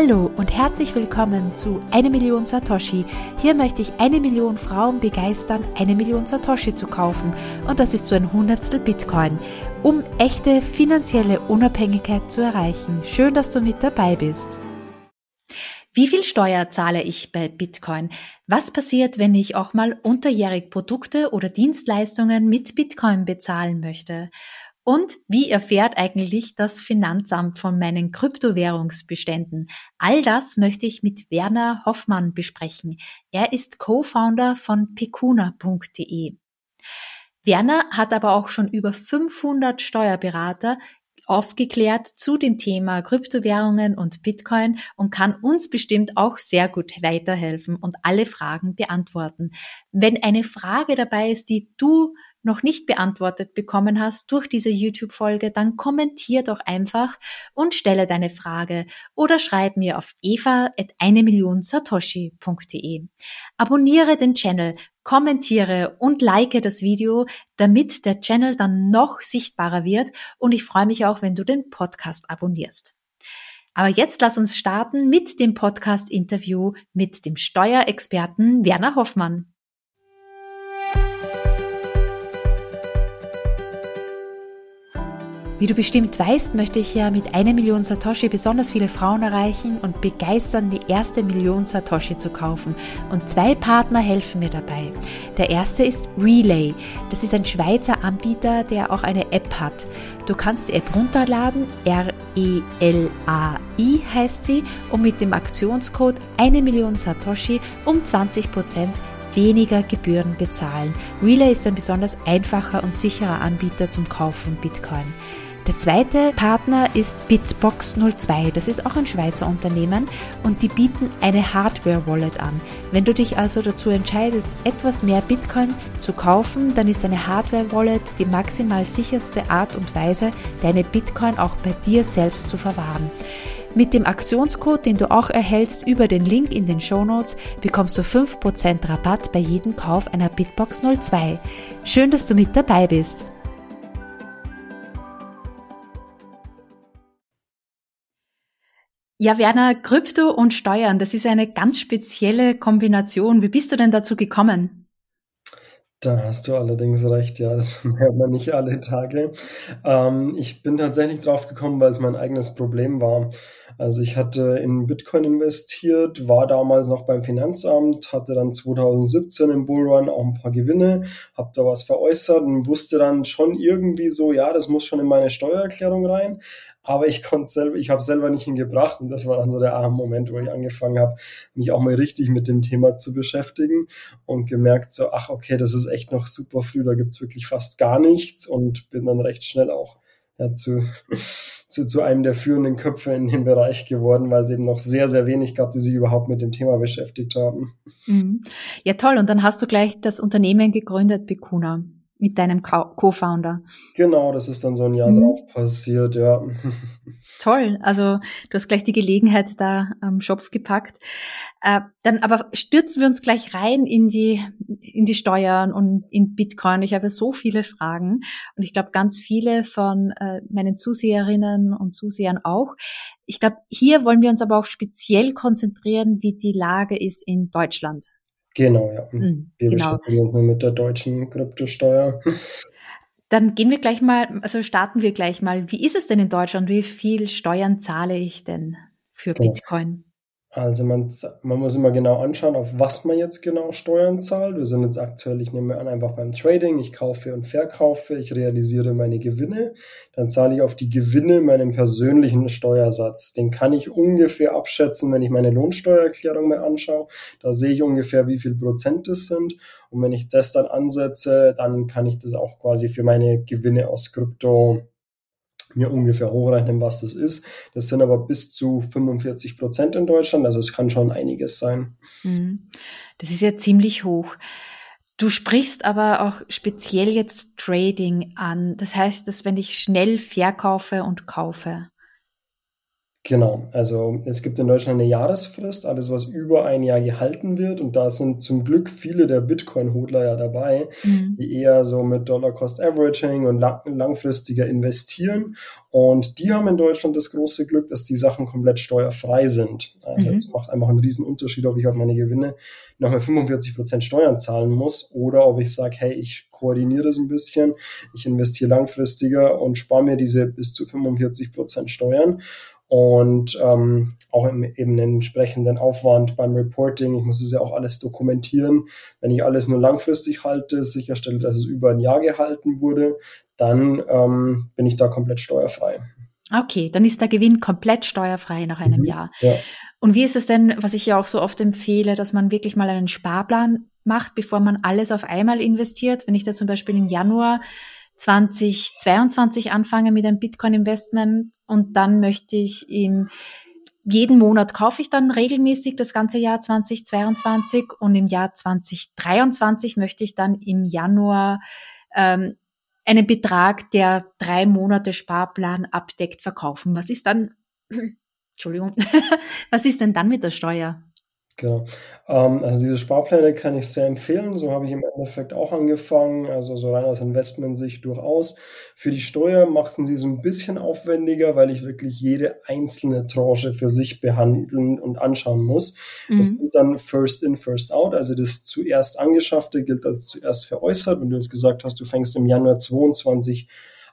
Hallo und herzlich willkommen zu Eine Million Satoshi. Hier möchte ich eine Million Frauen begeistern, eine Million Satoshi zu kaufen. Und das ist so ein Hundertstel Bitcoin, um echte finanzielle Unabhängigkeit zu erreichen. Schön, dass du mit dabei bist. Wie viel Steuer zahle ich bei Bitcoin? Was passiert, wenn ich auch mal unterjährig Produkte oder Dienstleistungen mit Bitcoin bezahlen möchte? Und wie erfährt eigentlich das Finanzamt von meinen Kryptowährungsbeständen? All das möchte ich mit Werner Hoffmann besprechen. Er ist Co-Founder von pecuna.de. Werner hat aber auch schon über 500 Steuerberater aufgeklärt zu dem Thema Kryptowährungen und Bitcoin und kann uns bestimmt auch sehr gut weiterhelfen und alle Fragen beantworten. Wenn eine Frage dabei ist, die du noch nicht beantwortet bekommen hast durch diese YouTube-Folge, dann kommentier doch einfach und stelle deine Frage oder schreib mir auf eva.eine Abonniere den Channel, kommentiere und like das Video, damit der Channel dann noch sichtbarer wird und ich freue mich auch, wenn du den Podcast abonnierst. Aber jetzt lass uns starten mit dem Podcast-Interview mit dem Steuerexperten Werner Hoffmann. Wie du bestimmt weißt, möchte ich ja mit einer Million Satoshi besonders viele Frauen erreichen und begeistern, die erste Million Satoshi zu kaufen. Und zwei Partner helfen mir dabei. Der erste ist Relay. Das ist ein Schweizer Anbieter, der auch eine App hat. Du kannst die App runterladen, R-E-L-A-I heißt sie, und mit dem Aktionscode eine Million Satoshi um 20 Prozent weniger Gebühren bezahlen. Relay ist ein besonders einfacher und sicherer Anbieter zum Kauf von Bitcoin. Der zweite Partner ist Bitbox 02. Das ist auch ein Schweizer Unternehmen und die bieten eine Hardware-Wallet an. Wenn du dich also dazu entscheidest, etwas mehr Bitcoin zu kaufen, dann ist eine Hardware-Wallet die maximal sicherste Art und Weise, deine Bitcoin auch bei dir selbst zu verwahren. Mit dem Aktionscode, den du auch erhältst über den Link in den Show Notes, bekommst du 5% Rabatt bei jedem Kauf einer Bitbox 02. Schön, dass du mit dabei bist. Ja, Werner, Krypto und Steuern, das ist eine ganz spezielle Kombination. Wie bist du denn dazu gekommen? Da hast du allerdings recht, ja, das hört man nicht alle Tage. Ähm, ich bin tatsächlich drauf gekommen, weil es mein eigenes Problem war. Also ich hatte in Bitcoin investiert, war damals noch beim Finanzamt, hatte dann 2017 im Bullrun auch ein paar Gewinne, habe da was veräußert und wusste dann schon irgendwie so, ja, das muss schon in meine Steuererklärung rein aber ich konnte selber, ich habe selber nicht hingebracht und das war dann so der arme Moment, wo ich angefangen habe, mich auch mal richtig mit dem Thema zu beschäftigen und gemerkt so, ach okay, das ist echt noch super früh, da gibt's wirklich fast gar nichts und bin dann recht schnell auch ja, zu, zu, zu einem der führenden Köpfe in dem Bereich geworden, weil es eben noch sehr, sehr wenig gab, die sich überhaupt mit dem Thema beschäftigt haben. Mhm. Ja, toll. Und dann hast du gleich das Unternehmen gegründet, Bikuna mit deinem Co-Founder. Genau, das ist dann so ein Jahr mhm. drauf passiert, ja. Toll, also du hast gleich die Gelegenheit da am Schopf gepackt. Äh, dann aber stürzen wir uns gleich rein in die, in die Steuern und in Bitcoin. Ich habe so viele Fragen und ich glaube ganz viele von äh, meinen Zuseherinnen und Zusehern auch. Ich glaube, hier wollen wir uns aber auch speziell konzentrieren, wie die Lage ist in Deutschland. Genau, ja. Mhm, wir genau. beschäftigen uns nur mit der deutschen Kryptosteuer. Dann gehen wir gleich mal, also starten wir gleich mal. Wie ist es denn in Deutschland? Wie viel Steuern zahle ich denn für genau. Bitcoin? Also man, man muss immer genau anschauen, auf was man jetzt genau Steuern zahlt. Wir sind jetzt aktuell, ich nehme an, einfach beim Trading. Ich kaufe und verkaufe, ich realisiere meine Gewinne. Dann zahle ich auf die Gewinne meinen persönlichen Steuersatz. Den kann ich ungefähr abschätzen, wenn ich meine Lohnsteuererklärung mir anschaue. Da sehe ich ungefähr, wie viel Prozent es sind. Und wenn ich das dann ansetze, dann kann ich das auch quasi für meine Gewinne aus Krypto mir ungefähr hochrechnen, was das ist. Das sind aber bis zu 45 Prozent in Deutschland, also es kann schon einiges sein. Mhm. Das ist ja ziemlich hoch. Du sprichst aber auch speziell jetzt Trading an. Das heißt, dass wenn ich schnell verkaufe und kaufe. Genau, also es gibt in Deutschland eine Jahresfrist, alles was über ein Jahr gehalten wird und da sind zum Glück viele der Bitcoin-Hodler ja dabei, mhm. die eher so mit Dollar-Cost-Averaging und lang langfristiger investieren und die haben in Deutschland das große Glück, dass die Sachen komplett steuerfrei sind. Also es mhm. macht einfach einen riesen Unterschied, ob ich auf meine Gewinne nochmal 45 Prozent Steuern zahlen muss oder ob ich sage, hey, ich koordiniere das ein bisschen, ich investiere langfristiger und spare mir diese bis zu 45 Prozent Steuern und ähm, auch im, eben einen entsprechenden Aufwand beim Reporting. Ich muss es ja auch alles dokumentieren. Wenn ich alles nur langfristig halte, sicherstelle, dass es über ein Jahr gehalten wurde, dann ähm, bin ich da komplett steuerfrei. Okay, dann ist der Gewinn komplett steuerfrei nach einem mhm, Jahr. Ja. Und wie ist es denn, was ich ja auch so oft empfehle, dass man wirklich mal einen Sparplan macht, bevor man alles auf einmal investiert? Wenn ich da zum Beispiel im Januar 2022 anfange mit einem Bitcoin-Investment und dann möchte ich im jeden Monat kaufe ich dann regelmäßig das ganze Jahr 2022 und im Jahr 2023 möchte ich dann im Januar ähm, einen Betrag, der drei Monate Sparplan abdeckt, verkaufen. Was ist dann, Entschuldigung, was ist denn dann mit der Steuer? Genau. Ähm, also diese Sparpläne kann ich sehr empfehlen. So habe ich im Endeffekt auch angefangen. Also so rein aus Investmentsicht durchaus. Für die Steuer machen sie so ein bisschen aufwendiger, weil ich wirklich jede einzelne Tranche für sich behandeln und anschauen muss. Mhm. Das ist dann First in, First out. Also das zuerst angeschaffte gilt als zuerst veräußert. Wenn du jetzt gesagt hast, du fängst im Januar 22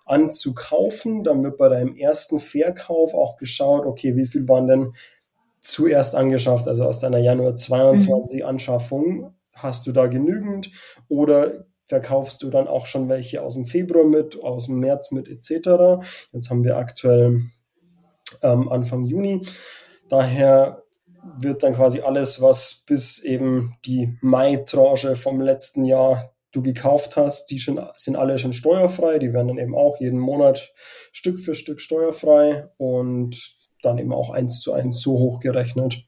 an zu kaufen, dann wird bei deinem ersten Verkauf auch geschaut, okay, wie viel waren denn zuerst angeschafft, also aus deiner Januar 22 mhm. Anschaffung, hast du da genügend oder verkaufst du dann auch schon welche aus dem Februar mit, aus dem März mit etc. Jetzt haben wir aktuell ähm, Anfang Juni. Daher wird dann quasi alles, was bis eben die Mai-Tranche vom letzten Jahr du gekauft hast, die schon, sind alle schon steuerfrei. Die werden dann eben auch jeden Monat Stück für Stück steuerfrei und dann eben auch eins zu eins so hochgerechnet.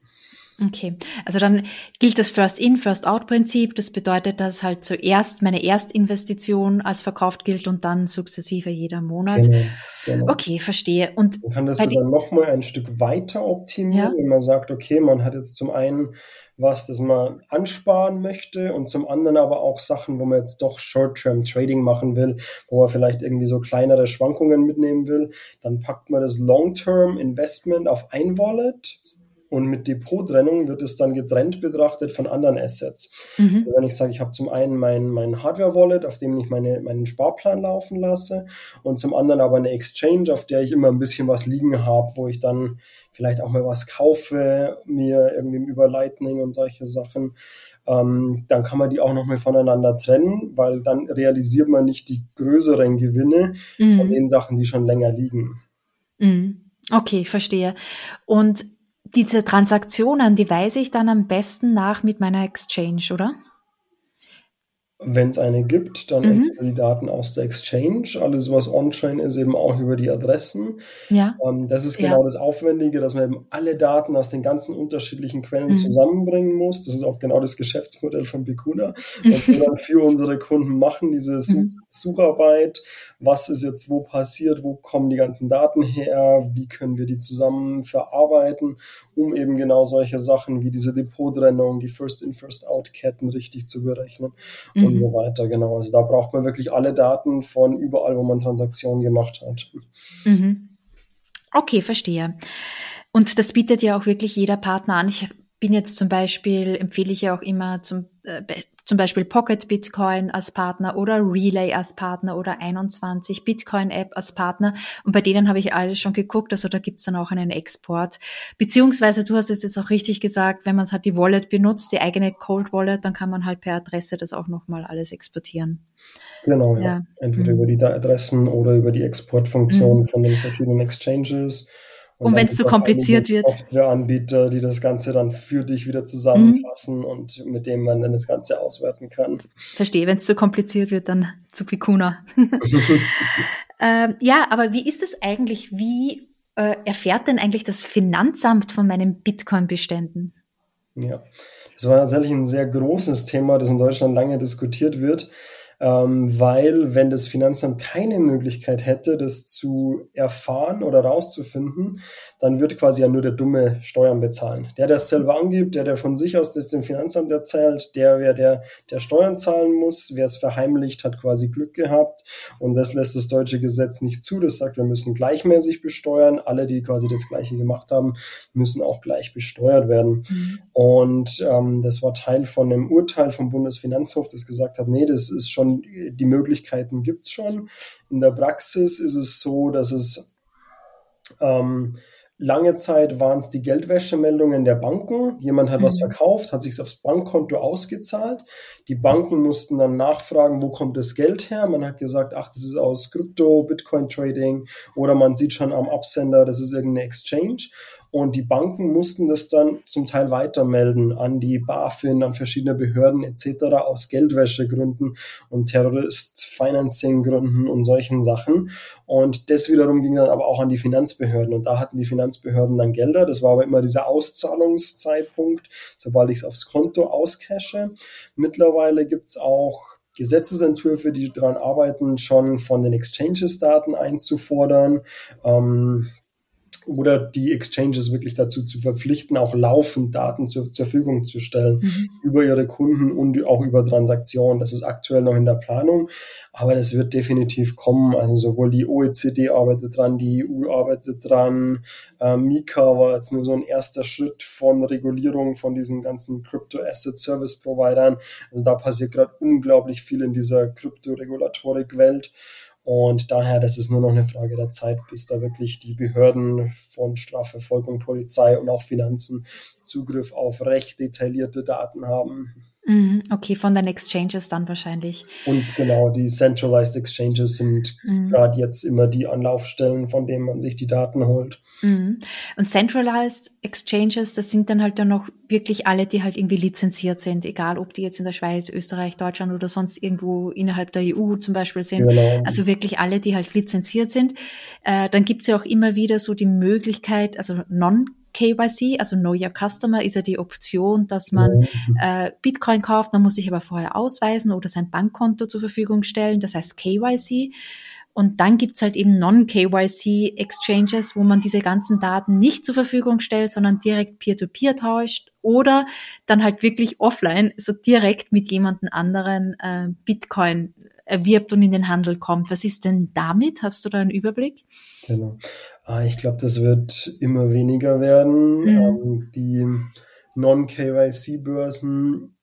Okay, also dann gilt das First-in, First-out-Prinzip. Das bedeutet, dass halt zuerst meine Erstinvestition als verkauft gilt und dann sukzessive jeder Monat. Genau, genau. Okay, verstehe. Und man kann das dann nochmal ein Stück weiter optimieren, ja. wenn man sagt, okay, man hat jetzt zum einen was, das man ansparen möchte und zum anderen aber auch Sachen, wo man jetzt doch Short-Term-Trading machen will, wo man vielleicht irgendwie so kleinere Schwankungen mitnehmen will. Dann packt man das Long-Term-Investment auf ein Wallet und mit Depottrennung wird es dann getrennt betrachtet von anderen Assets. Mhm. Also wenn ich sage, ich habe zum einen mein, mein Hardware-Wallet, auf dem ich meine, meinen Sparplan laufen lasse und zum anderen aber eine Exchange, auf der ich immer ein bisschen was liegen habe, wo ich dann vielleicht auch mal was kaufe, mir irgendwie über Lightning und solche Sachen, ähm, dann kann man die auch nochmal voneinander trennen, weil dann realisiert man nicht die größeren Gewinne mhm. von den Sachen, die schon länger liegen. Mhm. Okay, verstehe. Und diese Transaktionen, die weise ich dann am besten nach mit meiner Exchange, oder? Wenn es eine gibt, dann mhm. die Daten aus der Exchange. Alles, was on-chain ist, eben auch über die Adressen. Ja. Ähm, das ist genau ja. das Aufwendige, dass man eben alle Daten aus den ganzen unterschiedlichen Quellen mhm. zusammenbringen muss. Das ist auch genau das Geschäftsmodell von Bicuna, was wir dann für unsere Kunden machen, diese mhm. Sucharbeit. Was ist jetzt wo passiert? Wo kommen die ganzen Daten her? Wie können wir die zusammen verarbeiten, um eben genau solche Sachen wie diese Depottrennung, die First-in, First-out-Ketten richtig zu berechnen. Mhm und so weiter. Genau. Also da braucht man wirklich alle Daten von überall, wo man Transaktionen gemacht hat. Mhm. Okay, verstehe. Und das bietet ja auch wirklich jeder Partner an. Ich bin jetzt zum Beispiel, empfehle ich ja auch immer zum äh, zum Beispiel Pocket Bitcoin als Partner oder Relay als Partner oder 21 Bitcoin App als Partner. Und bei denen habe ich alles schon geguckt, also da gibt's dann auch einen Export. Beziehungsweise, du hast es jetzt auch richtig gesagt, wenn man halt die Wallet benutzt, die eigene Cold Wallet, dann kann man halt per Adresse das auch nochmal alles exportieren. Genau, ja. ja. Entweder mhm. über die Adressen oder über die Exportfunktion mhm. von den verschiedenen Exchanges. Und, und wenn es zu kompliziert wird. Softwareanbieter, die das Ganze dann für dich wieder zusammenfassen mhm. und mit dem man dann das Ganze auswerten kann. Verstehe, wenn es zu kompliziert wird, dann zu Picuna. ähm, ja, aber wie ist es eigentlich? Wie äh, erfährt denn eigentlich das Finanzamt von meinen Bitcoin-Beständen? Ja, das war tatsächlich ein sehr großes Thema, das in Deutschland lange diskutiert wird. Ähm, weil wenn das Finanzamt keine Möglichkeit hätte, das zu erfahren oder rauszufinden, dann würde quasi ja nur der Dumme Steuern bezahlen. Der, der es selber angibt, der, der von sich aus das dem Finanzamt erzählt, der, wer der, der Steuern zahlen muss, wer es verheimlicht, hat quasi Glück gehabt. Und das lässt das deutsche Gesetz nicht zu. Das sagt, wir müssen gleichmäßig besteuern. Alle, die quasi das Gleiche gemacht haben, müssen auch gleich besteuert werden. Mhm. Und ähm, das war Teil von einem Urteil vom Bundesfinanzhof, das gesagt hat, nee, das ist schon, die Möglichkeiten gibt's schon. In der Praxis ist es so, dass es ähm, Lange Zeit waren es die Geldwäschemeldungen der Banken. Jemand hat mhm. was verkauft, hat sich aufs Bankkonto ausgezahlt. Die Banken mussten dann nachfragen, wo kommt das Geld her? Man hat gesagt, ach, das ist aus Krypto, Bitcoin Trading oder man sieht schon am Absender, das ist irgendeine Exchange. Und die Banken mussten das dann zum Teil weitermelden an die BaFin, an verschiedene Behörden etc. aus Geldwäschegründen und Terrorist-Financing-Gründen und solchen Sachen. Und das wiederum ging dann aber auch an die Finanzbehörden. Und da hatten die Finanzbehörden dann Gelder. Das war aber immer dieser Auszahlungszeitpunkt, sobald ich es aufs Konto auscashe. Mittlerweile gibt's auch Gesetzesentwürfe, die daran arbeiten, schon von den Exchanges Daten einzufordern. Ähm, oder die Exchanges wirklich dazu zu verpflichten, auch laufend Daten zur, zur Verfügung zu stellen mhm. über ihre Kunden und auch über Transaktionen. Das ist aktuell noch in der Planung, aber das wird definitiv kommen. Also sowohl die OECD arbeitet dran, die EU arbeitet dran. Äh, Mika war jetzt nur so ein erster Schritt von Regulierung von diesen ganzen Crypto Asset Service Providern. Also da passiert gerade unglaublich viel in dieser Krypto-Regulatorik-Welt. Und daher, das ist nur noch eine Frage der Zeit, bis da wirklich die Behörden von Strafverfolgung, Polizei und auch Finanzen Zugriff auf recht detaillierte Daten haben. Mhm, okay, von den Exchanges dann wahrscheinlich. Und genau, die Centralized Exchanges sind mhm. gerade jetzt immer die Anlaufstellen, von denen man sich die Daten holt. Mhm. Und Centralized Exchanges, das sind dann halt dann noch wirklich alle, die halt irgendwie lizenziert sind, egal ob die jetzt in der Schweiz, Österreich, Deutschland oder sonst irgendwo innerhalb der EU zum Beispiel sind. Genau. Also wirklich alle, die halt lizenziert sind. Äh, dann gibt es ja auch immer wieder so die Möglichkeit, also non KYC, also Know Your Customer, ist ja die Option, dass man äh, Bitcoin kauft. Man muss sich aber vorher ausweisen oder sein Bankkonto zur Verfügung stellen. Das heißt KYC. Und dann gibt's halt eben Non-KYC-Exchanges, wo man diese ganzen Daten nicht zur Verfügung stellt, sondern direkt peer-to-peer -peer tauscht oder dann halt wirklich offline, so direkt mit jemandem anderen äh, Bitcoin erwirbt und in den Handel kommt. Was ist denn damit? Hast du da einen Überblick? Genau. Ah, ich glaube, das wird immer weniger werden. Mhm. Ähm, die Non-KYC-Börsen,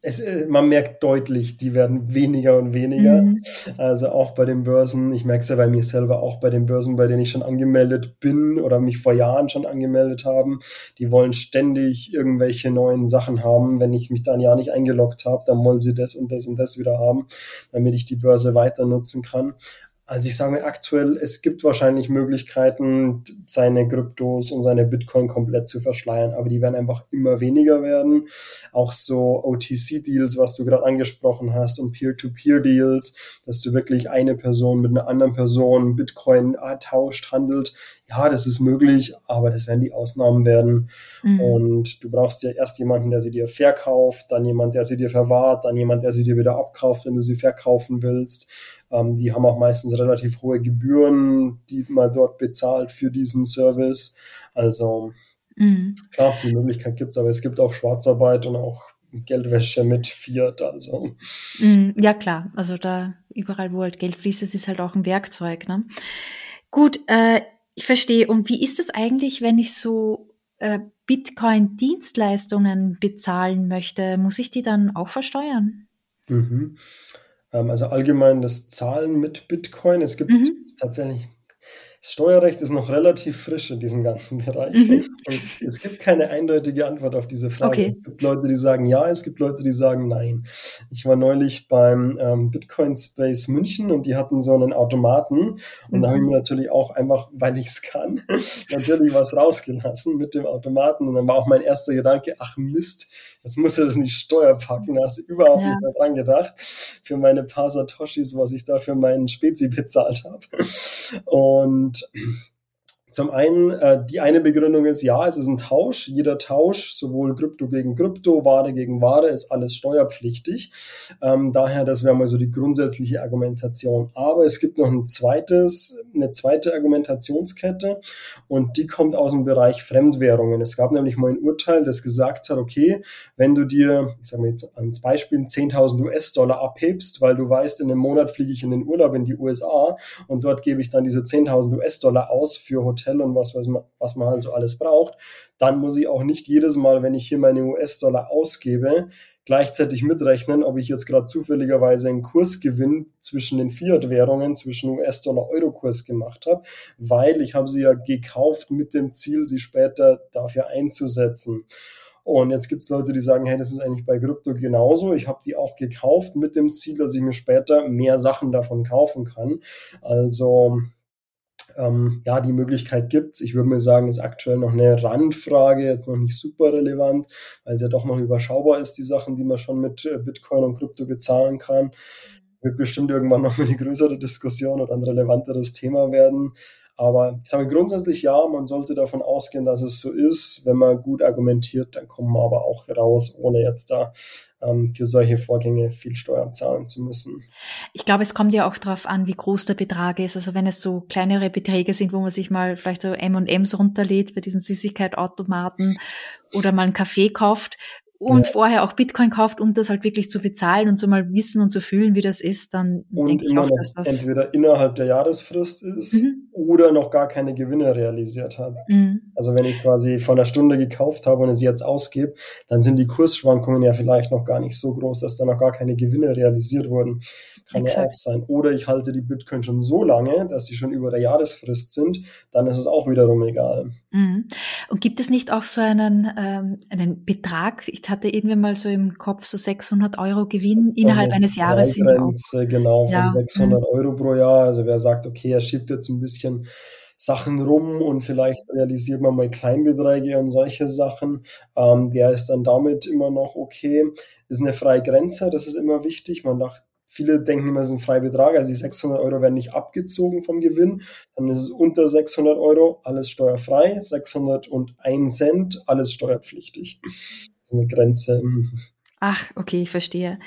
äh, man merkt deutlich, die werden weniger und weniger. Mhm. Also auch bei den Börsen, ich merke es ja bei mir selber, auch bei den Börsen, bei denen ich schon angemeldet bin oder mich vor Jahren schon angemeldet haben, die wollen ständig irgendwelche neuen Sachen haben. Wenn ich mich da ein Jahr nicht eingeloggt habe, dann wollen sie das und das und das wieder haben, damit ich die Börse weiter nutzen kann. Also ich sage aktuell, es gibt wahrscheinlich Möglichkeiten, seine Kryptos und seine Bitcoin komplett zu verschleiern, aber die werden einfach immer weniger werden. Auch so OTC-Deals, was du gerade angesprochen hast, und Peer-to-Peer-Deals, dass du wirklich eine Person mit einer anderen Person Bitcoin tauscht, handelt. Ja, das ist möglich, aber das werden die Ausnahmen werden. Mhm. Und du brauchst ja erst jemanden, der sie dir verkauft, dann jemand, der sie dir verwahrt, dann jemand, der sie dir wieder abkauft, wenn du sie verkaufen willst ähm, die haben auch meistens relativ hohe Gebühren, die man dort bezahlt für diesen Service. Also mhm. klar, die Möglichkeit gibt's, aber es gibt auch Schwarzarbeit und auch Geldwäsche mit Fiat, also. Mhm, ja, klar. Also da überall, wo halt Geld fließt, das ist halt auch ein Werkzeug. Ne? Gut, äh, ich verstehe. Und wie ist es eigentlich, wenn ich so äh, Bitcoin-Dienstleistungen bezahlen möchte? Muss ich die dann auch versteuern? Mhm. Ähm, also allgemein das Zahlen mit Bitcoin. Es gibt mhm. tatsächlich, das Steuerrecht ist noch relativ frisch in diesem ganzen Bereich. Mhm. Und es gibt keine eindeutige Antwort auf diese Frage. Okay. Es gibt Leute, die sagen ja, es gibt Leute, die sagen nein. Ich war neulich beim ähm, Bitcoin Space München und die hatten so einen Automaten. Und mhm. da habe ich mir natürlich auch einfach, weil ich es kann, natürlich was rausgelassen mit dem Automaten. Und dann war auch mein erster Gedanke, ach Mist, jetzt muss er das die Steuer packen. Da hast du überhaupt ja. nicht mehr dran gedacht. Für meine paar Satoshis, was ich da für meinen Spezi bezahlt habe. Und und zum einen, äh, die eine Begründung ist, ja, es ist ein Tausch. Jeder Tausch, sowohl Krypto gegen Krypto, Ware gegen Ware, ist alles steuerpflichtig. Ähm, daher, das wäre mal so die grundsätzliche Argumentation. Aber es gibt noch ein zweites, eine zweite Argumentationskette und die kommt aus dem Bereich Fremdwährungen. Es gab nämlich mal ein Urteil, das gesagt hat, okay, wenn du dir, ich sage mal jetzt als Beispiel, 10.000 US-Dollar abhebst, weil du weißt, in einem Monat fliege ich in den Urlaub in die USA und dort gebe ich dann diese 10.000 US-Dollar aus für Hotel und was, was man, was man halt so alles braucht, dann muss ich auch nicht jedes Mal, wenn ich hier meine US-Dollar ausgebe, gleichzeitig mitrechnen, ob ich jetzt gerade zufälligerweise einen Kursgewinn zwischen den Fiat-Währungen, zwischen US-Dollar-Euro-Kurs gemacht habe, weil ich habe sie ja gekauft mit dem Ziel, sie später dafür einzusetzen. Und jetzt gibt es Leute, die sagen, hey, das ist eigentlich bei Krypto genauso. Ich habe die auch gekauft mit dem Ziel, dass ich mir später mehr Sachen davon kaufen kann. Also ähm, ja, die Möglichkeit gibt's. Ich würde mir sagen, ist aktuell noch eine Randfrage, jetzt noch nicht super relevant, weil es ja doch noch überschaubar ist, die Sachen, die man schon mit äh, Bitcoin und Krypto bezahlen kann. Wird bestimmt irgendwann noch eine größere Diskussion oder ein relevanteres Thema werden. Aber ich sage grundsätzlich ja, man sollte davon ausgehen, dass es so ist. Wenn man gut argumentiert, dann kommt man aber auch raus, ohne jetzt da ähm, für solche Vorgänge viel Steuern zahlen zu müssen. Ich glaube, es kommt ja auch darauf an, wie groß der Betrag ist. Also wenn es so kleinere Beträge sind, wo man sich mal vielleicht so M&M's runterlädt bei diesen Süßigkeitautomaten oder mal einen Kaffee kauft, und ja. vorher auch Bitcoin kauft, um das halt wirklich zu bezahlen und so mal wissen und zu fühlen, wie das ist, dann und denke ich auch, dass das entweder innerhalb der Jahresfrist ist mhm. oder noch gar keine Gewinne realisiert hat. Mhm. Also wenn ich quasi vor einer Stunde gekauft habe und es jetzt ausgebe, dann sind die Kursschwankungen ja vielleicht noch gar nicht so groß, dass da noch gar keine Gewinne realisiert wurden. Kann Exakt. ja auch sein. Oder ich halte die Bitcoin schon so lange, dass sie schon über der Jahresfrist sind, dann ist es auch wiederum egal. Mhm. Und gibt es nicht auch so einen, ähm, einen Betrag? Ich hatte irgendwie mal so im Kopf so 600 Euro Gewinn innerhalb eines Jahres. Grenze, genau, von ja. 600 mhm. Euro pro Jahr. Also wer sagt, okay, er schiebt jetzt ein bisschen Sachen rum und vielleicht realisiert man mal Kleinbeträge und solche Sachen. Ähm, der ist dann damit immer noch okay. Ist eine freie Grenze, das ist immer wichtig. Man dachte, Viele denken immer, es ist ein Freibetrag, also die 600 Euro werden nicht abgezogen vom Gewinn. Dann ist es unter 600 Euro alles steuerfrei, 601 Cent alles steuerpflichtig. Das ist eine Grenze. Ach, okay, ich verstehe.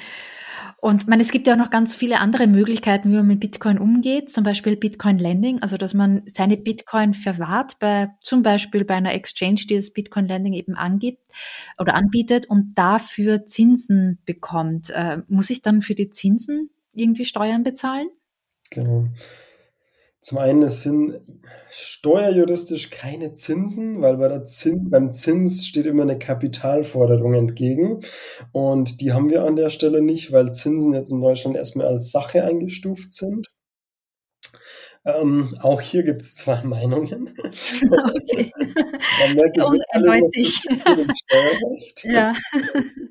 Und man, es gibt ja auch noch ganz viele andere Möglichkeiten, wie man mit Bitcoin umgeht, zum Beispiel Bitcoin Lending, also dass man seine Bitcoin verwahrt, bei, zum Beispiel bei einer Exchange, die das Bitcoin Lending eben angibt oder anbietet und dafür Zinsen bekommt. Äh, muss ich dann für die Zinsen irgendwie Steuern bezahlen? Genau. Zum einen, sind steuerjuristisch keine Zinsen, weil bei der Zins, beim Zins steht immer eine Kapitalforderung entgegen. Und die haben wir an der Stelle nicht, weil Zinsen jetzt in Deutschland erstmal als Sache eingestuft sind. Ähm, auch hier gibt es zwei Meinungen. Okay. man merkt, es eindeutig. ja.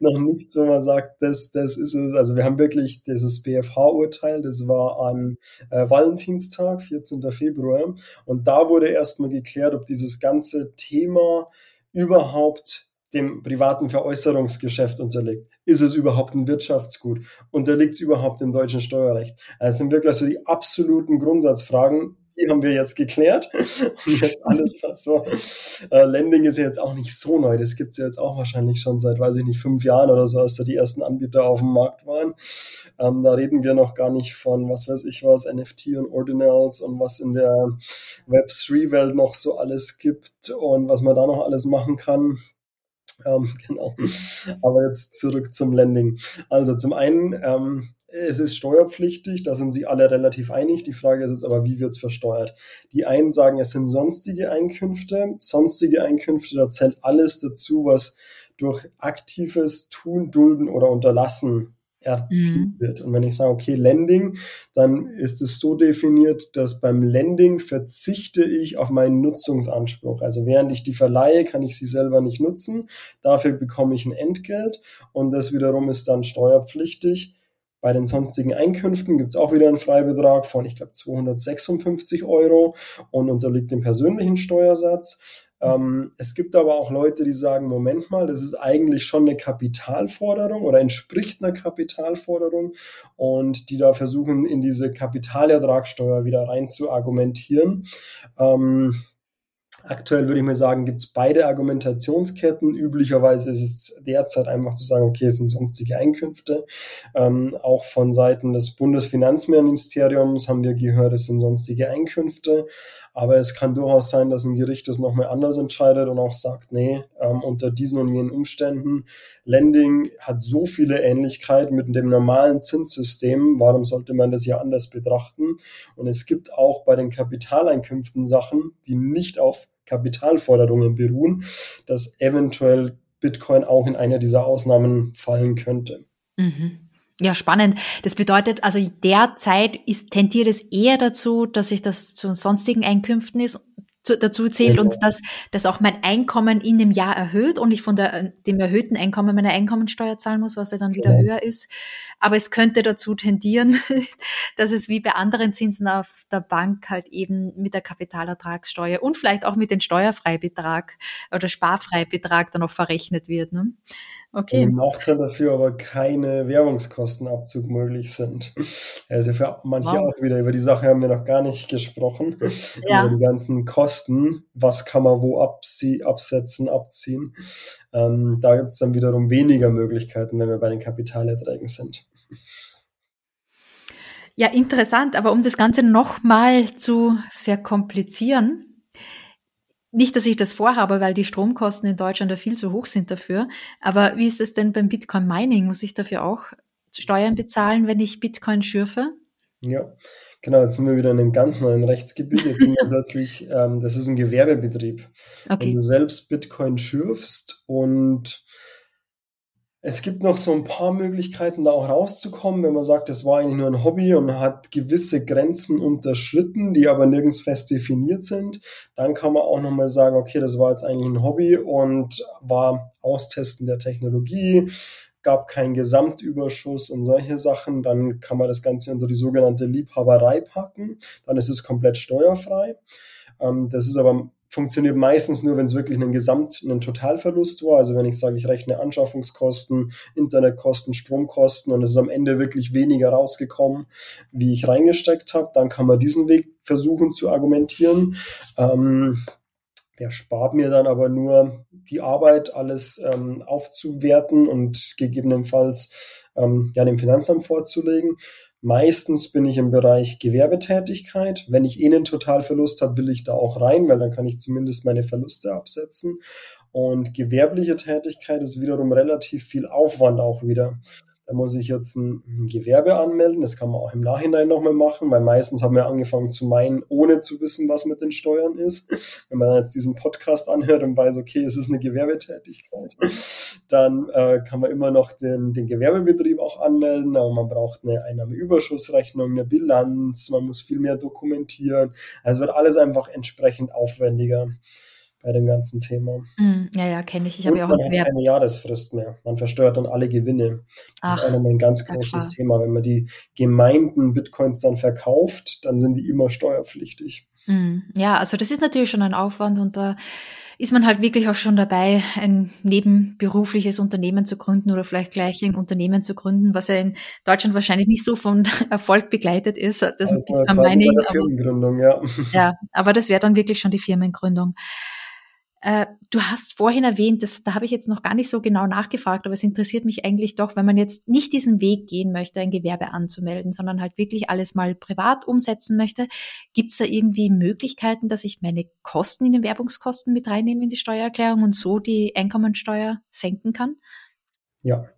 noch nichts, wo man sagt, das, das ist es. Also wir haben wirklich dieses BFH-Urteil, das war an äh, Valentinstag, 14. Februar. Und da wurde erstmal geklärt, ob dieses ganze Thema überhaupt dem privaten Veräußerungsgeschäft unterliegt. Ist es überhaupt ein Wirtschaftsgut? Unterliegt es überhaupt dem deutschen Steuerrecht? Also sind wirklich so die absoluten Grundsatzfragen, die haben wir jetzt geklärt. Und jetzt alles, was so, äh, Lending ist ja jetzt auch nicht so neu. Das gibt's ja jetzt auch wahrscheinlich schon seit, weiß ich nicht, fünf Jahren oder so, als da die ersten Anbieter auf dem Markt waren. Ähm, da reden wir noch gar nicht von, was weiß ich was, NFT und Ordinals und was in der Web3-Welt noch so alles gibt und was man da noch alles machen kann. Ähm, genau. Aber jetzt zurück zum Landing. Also zum einen, ähm, es ist steuerpflichtig, da sind sich alle relativ einig. Die Frage ist jetzt aber, wie wird es versteuert? Die einen sagen, es sind sonstige Einkünfte. Sonstige Einkünfte, da zählt alles dazu, was durch aktives Tun, Dulden oder Unterlassen erzielt mhm. wird. Und wenn ich sage, okay, Lending, dann ist es so definiert, dass beim Lending verzichte ich auf meinen Nutzungsanspruch. Also während ich die verleihe, kann ich sie selber nicht nutzen. Dafür bekomme ich ein Entgelt und das wiederum ist dann steuerpflichtig. Bei den sonstigen Einkünften gibt es auch wieder einen Freibetrag von, ich glaube, 256 Euro und unterliegt dem persönlichen Steuersatz. Ähm, es gibt aber auch Leute, die sagen, Moment mal, das ist eigentlich schon eine Kapitalforderung oder entspricht einer Kapitalforderung und die da versuchen, in diese Kapitalertragssteuer wieder rein zu argumentieren. Ähm, Aktuell würde ich mal sagen, gibt es beide Argumentationsketten. Üblicherweise ist es derzeit einfach zu sagen, okay, es sind sonstige Einkünfte. Ähm, auch von Seiten des Bundesfinanzministeriums haben wir gehört, es sind sonstige Einkünfte. Aber es kann durchaus sein, dass ein Gericht das nochmal anders entscheidet und auch sagt, nee, ähm, unter diesen und jenen Umständen, Lending hat so viele Ähnlichkeiten mit dem normalen Zinssystem, warum sollte man das ja anders betrachten? Und es gibt auch bei den Kapitaleinkünften Sachen, die nicht auf Kapitalforderungen beruhen, dass eventuell Bitcoin auch in einer dieser Ausnahmen fallen könnte. Mhm. Ja, spannend. Das bedeutet, also derzeit ist, tendiert es eher dazu, dass sich das zu sonstigen Einkünften ist, zu, dazu zählt und dass, dass auch mein Einkommen in dem Jahr erhöht und ich von der, dem erhöhten Einkommen meine Einkommensteuer zahlen muss, was ja dann wieder genau. höher ist. Aber es könnte dazu tendieren, dass es wie bei anderen Zinsen auf der Bank halt eben mit der Kapitalertragssteuer und vielleicht auch mit dem Steuerfreibetrag oder Sparfreibetrag dann auch verrechnet wird. Ne? Okay. Im Nachteil dafür aber keine Werbungskostenabzug möglich sind. Also für manche wow. auch wieder. Über die Sache haben wir noch gar nicht gesprochen. Ja. Über die ganzen Kosten. Was kann man wo absetzen, abziehen. Ähm, da gibt es dann wiederum weniger Möglichkeiten, wenn wir bei den Kapitalerträgen sind. Ja, interessant. Aber um das Ganze nochmal zu verkomplizieren, nicht, dass ich das vorhabe, weil die Stromkosten in Deutschland ja viel zu hoch sind dafür. Aber wie ist es denn beim Bitcoin Mining? Muss ich dafür auch Steuern bezahlen, wenn ich Bitcoin schürfe? Ja, genau. Jetzt sind wir wieder in einem ganz neuen Rechtsgebiet. Jetzt sind wir plötzlich, ähm, das ist ein Gewerbebetrieb. Okay. Wenn du selbst Bitcoin schürfst und es gibt noch so ein paar Möglichkeiten, da auch rauszukommen, wenn man sagt, es war eigentlich nur ein Hobby und hat gewisse Grenzen unterschritten, die aber nirgends fest definiert sind. Dann kann man auch nochmal sagen, okay, das war jetzt eigentlich ein Hobby und war Austesten der Technologie, gab keinen Gesamtüberschuss und solche Sachen. Dann kann man das Ganze unter die sogenannte Liebhaberei packen. Dann ist es komplett steuerfrei. Ähm, das ist aber funktioniert meistens nur, wenn es wirklich einen Gesamt, einen Totalverlust war. Also wenn ich sage, ich rechne Anschaffungskosten, Internetkosten, Stromkosten und es ist am Ende wirklich weniger rausgekommen, wie ich reingesteckt habe, dann kann man diesen Weg versuchen zu argumentieren. Ähm, der spart mir dann aber nur die Arbeit, alles ähm, aufzuwerten und gegebenenfalls ähm, ja, dem Finanzamt vorzulegen. Meistens bin ich im Bereich Gewerbetätigkeit. Wenn ich eh einen Totalverlust habe, will ich da auch rein, weil dann kann ich zumindest meine Verluste absetzen. Und gewerbliche Tätigkeit ist wiederum relativ viel Aufwand auch wieder. Da muss ich jetzt ein, Gewerbe anmelden. Das kann man auch im Nachhinein nochmal machen, weil meistens haben wir angefangen zu meinen, ohne zu wissen, was mit den Steuern ist. Wenn man jetzt diesen Podcast anhört und weiß, okay, es ist eine Gewerbetätigkeit, dann äh, kann man immer noch den, den Gewerbebetrieb auch anmelden, aber man braucht eine Einnahmeüberschussrechnung, eine Bilanz, man muss viel mehr dokumentieren. Also wird alles einfach entsprechend aufwendiger bei dem ganzen Thema. Mm, ja, ja, kenne ich. Ich habe ja auch man hat keine Jahresfrist mehr. Man versteuert dann alle Gewinne. Das Ach, ist auch ein ganz großes Thema. Wenn man die Gemeinden Bitcoins dann verkauft, dann sind die immer steuerpflichtig. Mm, ja, also das ist natürlich schon ein Aufwand und da ist man halt wirklich auch schon dabei, ein nebenberufliches Unternehmen zu gründen oder vielleicht gleich ein Unternehmen zu gründen, was ja in Deutschland wahrscheinlich nicht so von Erfolg begleitet ist. Das also Bitcoin Mining. Aber, ja. ja, aber das wäre dann wirklich schon die Firmengründung. Äh, du hast vorhin erwähnt, das, da habe ich jetzt noch gar nicht so genau nachgefragt, aber es interessiert mich eigentlich doch, wenn man jetzt nicht diesen Weg gehen möchte, ein Gewerbe anzumelden, sondern halt wirklich alles mal privat umsetzen möchte. Gibt es da irgendwie Möglichkeiten, dass ich meine Kosten in den Werbungskosten mit reinnehme in die Steuererklärung und so die Einkommensteuer senken kann? Ja,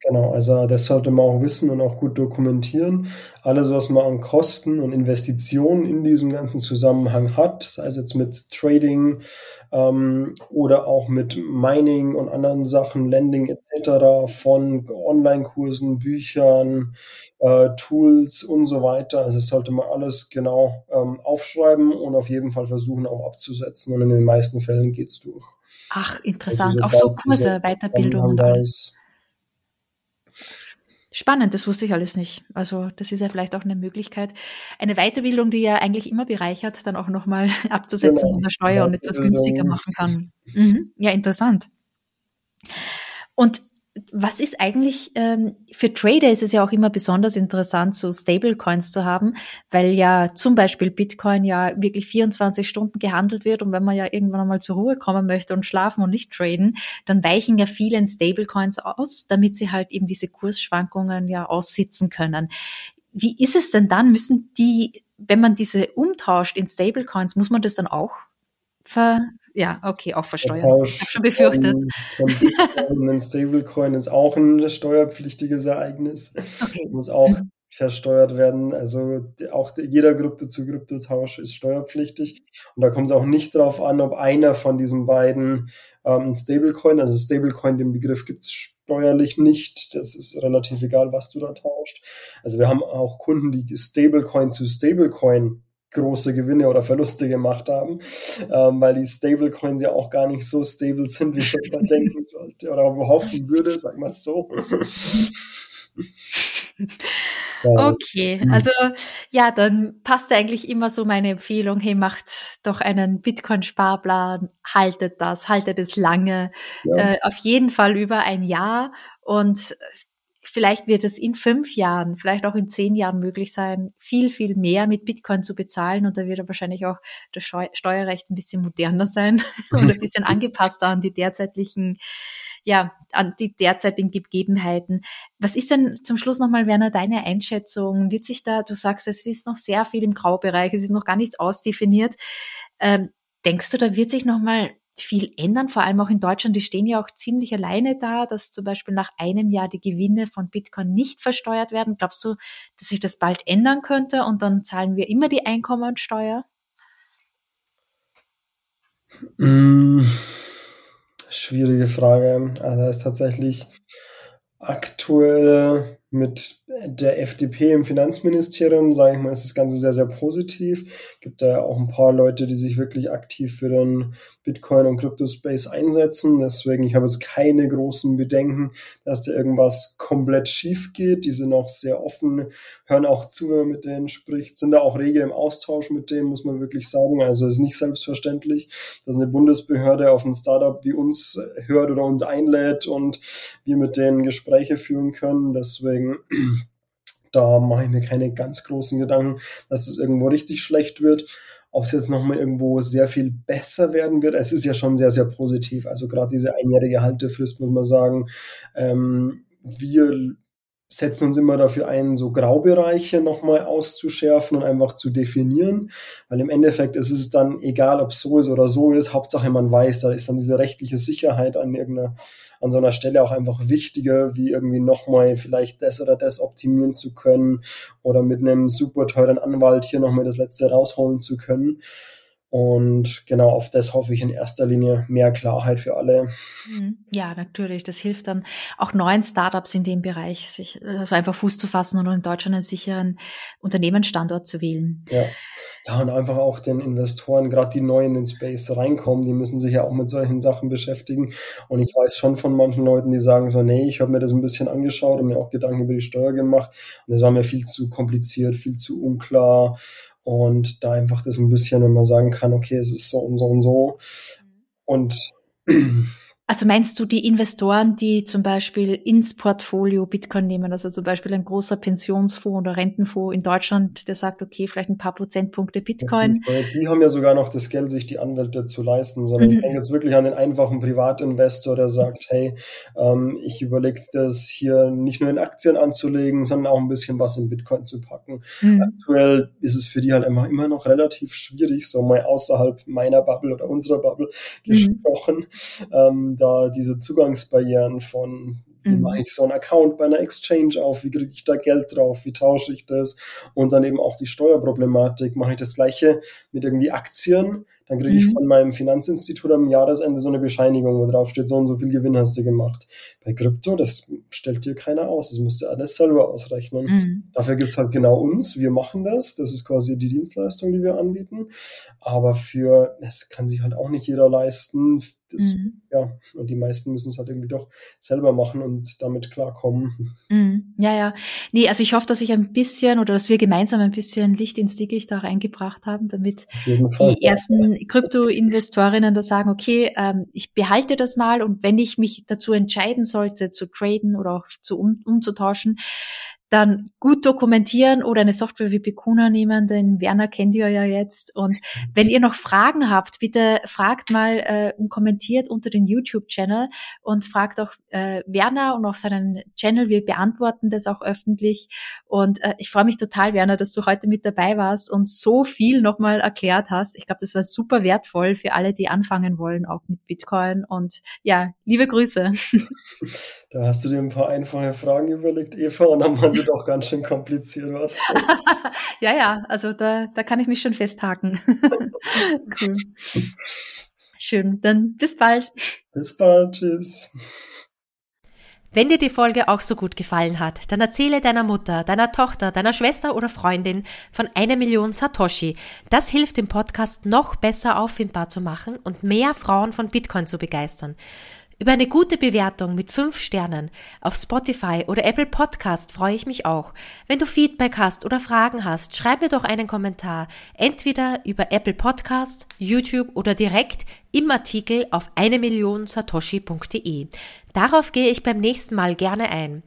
genau. Also das sollte man auch wissen und auch gut dokumentieren. Alles, was man an Kosten und Investitionen in diesem ganzen Zusammenhang hat, sei es jetzt mit Trading ähm, oder auch mit Mining und anderen Sachen, Lending etc., von Online-Kursen, Büchern, äh, Tools und so weiter. Also das sollte man alles genau ähm, aufschreiben und auf jeden Fall versuchen auch abzusetzen. Und in den meisten Fällen geht's durch. Ach, interessant. Also, auch so Kurse, Weiterbildung und alles. Spannend, das wusste ich alles nicht. Also das ist ja vielleicht auch eine Möglichkeit, eine Weiterbildung, die ja eigentlich immer bereichert, dann auch nochmal abzusetzen genau. der Steuer und etwas günstiger machen kann. Mhm. Ja, interessant. Und was ist eigentlich, ähm, für Trader ist es ja auch immer besonders interessant, so Stablecoins zu haben, weil ja zum Beispiel Bitcoin ja wirklich 24 Stunden gehandelt wird und wenn man ja irgendwann einmal zur Ruhe kommen möchte und schlafen und nicht traden, dann weichen ja viele in Stablecoins aus, damit sie halt eben diese Kursschwankungen ja aussitzen können. Wie ist es denn dann? Müssen die, wenn man diese umtauscht in Stablecoins, muss man das dann auch ver, ja, okay, auch versteuern. Ich habe schon befürchtet. Von, von ein Stablecoin ist auch ein steuerpflichtiges Ereignis. Okay. Muss auch mhm. versteuert werden. Also auch jeder Krypto-zu-Krypto-Tausch ist steuerpflichtig. Und da kommt es auch nicht darauf an, ob einer von diesen beiden ähm, ein Stablecoin, also Stablecoin, den Begriff gibt es steuerlich nicht. Das ist relativ egal, was du da tauscht. Also wir haben auch Kunden, die Stablecoin zu Stablecoin große Gewinne oder Verluste gemacht haben, ähm, weil die Stablecoins ja auch gar nicht so stable sind, wie man denken sollte oder hoffen würde, sag mal so. Okay, hm. also ja, dann passt eigentlich immer so meine Empfehlung, hey, macht doch einen Bitcoin-Sparplan, haltet das, haltet es lange, ja. äh, auf jeden Fall über ein Jahr und Vielleicht wird es in fünf Jahren, vielleicht auch in zehn Jahren möglich sein, viel, viel mehr mit Bitcoin zu bezahlen. Und da wird wahrscheinlich auch das Steuerrecht ein bisschen moderner sein und ein bisschen angepasster an die derzeitlichen, ja, an die derzeitigen Gegebenheiten. Was ist denn zum Schluss nochmal, Werner, deine Einschätzung? Wird sich da, du sagst, es ist noch sehr viel im Graubereich, es ist noch gar nichts ausdefiniert. Ähm, denkst du, da wird sich nochmal viel ändern, vor allem auch in Deutschland. Die stehen ja auch ziemlich alleine da, dass zum Beispiel nach einem Jahr die Gewinne von Bitcoin nicht versteuert werden. Glaubst du, dass sich das bald ändern könnte und dann zahlen wir immer die Einkommensteuer? Mmh, schwierige Frage. Also ist tatsächlich aktuell mit der FDP im Finanzministerium, sage ich mal, ist das Ganze sehr, sehr positiv. Gibt da auch ein paar Leute, die sich wirklich aktiv für den Bitcoin- und Crypto-Space einsetzen. Deswegen, ich habe jetzt keine großen Bedenken, dass da irgendwas komplett schief geht. Die sind auch sehr offen, hören auch zu, wenn man mit denen spricht, sind da auch rege im Austausch mit denen, muss man wirklich sagen. Also es ist nicht selbstverständlich, dass eine Bundesbehörde auf ein Startup wie uns hört oder uns einlädt und wir mit denen Gespräche führen können. Deswegen da mache ich mir keine ganz großen Gedanken, dass es irgendwo richtig schlecht wird. Ob es jetzt nochmal irgendwo sehr viel besser werden wird, es ist ja schon sehr, sehr positiv. Also gerade diese einjährige Haltefrist, muss man sagen. Ähm, wir setzen uns immer dafür ein, so Graubereiche nochmal auszuschärfen und einfach zu definieren, weil im Endeffekt ist es dann egal, ob es so ist oder so ist, Hauptsache man weiß, da ist dann diese rechtliche Sicherheit an irgendeiner an so einer Stelle auch einfach wichtiger, wie irgendwie nochmal vielleicht das oder das optimieren zu können oder mit einem super teuren Anwalt hier nochmal das letzte rausholen zu können. Und genau auf das hoffe ich in erster Linie mehr Klarheit für alle. Mhm. Ja, natürlich. Das hilft dann auch neuen Startups in dem Bereich, sich also einfach Fuß zu fassen und in Deutschland einen sicheren Unternehmensstandort zu wählen. Ja. Ja, und einfach auch den Investoren, gerade die neu in den Space reinkommen, die müssen sich ja auch mit solchen Sachen beschäftigen. Und ich weiß schon von manchen Leuten, die sagen so, nee, ich habe mir das ein bisschen angeschaut und mir auch Gedanken über die Steuer gemacht. Und das war mir viel zu kompliziert, viel zu unklar. Und da einfach das ein bisschen, wenn man sagen kann, okay, es ist so und so und so. Und Also meinst du die Investoren, die zum Beispiel ins Portfolio Bitcoin nehmen, also zum Beispiel ein großer Pensionsfonds oder Rentenfonds in Deutschland, der sagt, okay, vielleicht ein paar Prozentpunkte Bitcoin. Die haben ja sogar noch das Geld, sich die Anwälte zu leisten, sondern mhm. ich denke jetzt wirklich an den einfachen Privatinvestor, der sagt, hey, ähm, ich überlege das hier nicht nur in Aktien anzulegen, sondern auch ein bisschen was in Bitcoin zu packen. Mhm. Aktuell ist es für die halt immer, immer noch relativ schwierig, so mal außerhalb meiner Bubble oder unserer Bubble mhm. gesprochen. Ähm, da diese Zugangsbarrieren von wie mhm. mache ich so einen Account bei einer Exchange auf? Wie kriege ich da Geld drauf? Wie tausche ich das? Und dann eben auch die Steuerproblematik. Mache ich das gleiche mit irgendwie Aktien? Dann kriege ich mhm. von meinem Finanzinstitut am Jahresende so eine Bescheinigung, wo drauf steht, so und so viel Gewinn hast du gemacht. Bei Krypto, das stellt dir keiner aus. Das musst du alles selber ausrechnen. Mhm. Dafür gibt's halt genau uns. Wir machen das. Das ist quasi die Dienstleistung, die wir anbieten. Aber für, das kann sich halt auch nicht jeder leisten. Das, mhm. Ja, und die meisten müssen es halt irgendwie doch selber machen. Und damit klarkommen. Mm, ja, ja. Nee, also ich hoffe, dass ich ein bisschen oder dass wir gemeinsam ein bisschen Licht ins Dickicht auch eingebracht haben, damit die ersten Krypto-Investorinnen da sagen, okay, ähm, ich behalte das mal und wenn ich mich dazu entscheiden sollte, zu traden oder auch zu um, umzutauschen, dann gut dokumentieren oder eine Software wie Bikuna nehmen, den Werner kennt ihr ja jetzt. Und wenn ihr noch Fragen habt, bitte fragt mal äh, und kommentiert unter den YouTube-Channel und fragt auch äh, Werner und auch seinen Channel. Wir beantworten das auch öffentlich. Und äh, ich freue mich total, Werner, dass du heute mit dabei warst und so viel nochmal erklärt hast. Ich glaube, das war super wertvoll für alle, die anfangen wollen, auch mit Bitcoin. Und ja, liebe Grüße. Da hast du dir ein paar einfache Fragen überlegt, Eva, und dann sie doch ganz schön kompliziert, was? ja, ja, also da, da kann ich mich schon festhaken. cool. Schön, dann bis bald. Bis bald, tschüss. Wenn dir die Folge auch so gut gefallen hat, dann erzähle deiner Mutter, deiner Tochter, deiner Schwester oder Freundin von einer Million Satoshi. Das hilft dem Podcast noch besser auffindbar zu machen und mehr Frauen von Bitcoin zu begeistern. Über eine gute Bewertung mit fünf Sternen auf Spotify oder Apple Podcast freue ich mich auch. Wenn du Feedback hast oder Fragen hast, schreib mir doch einen Kommentar, entweder über Apple Podcast, YouTube oder direkt im Artikel auf 1 Darauf gehe ich beim nächsten Mal gerne ein.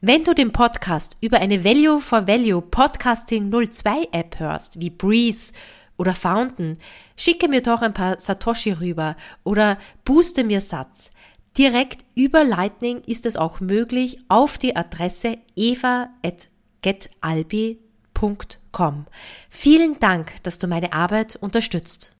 Wenn du den Podcast über eine Value for Value Podcasting 02 App hörst, wie Breeze oder Fountain, schicke mir doch ein paar Satoshi rüber oder booste mir Satz. Direkt über Lightning ist es auch möglich auf die Adresse eva.getalbi.com. Vielen Dank, dass du meine Arbeit unterstützt.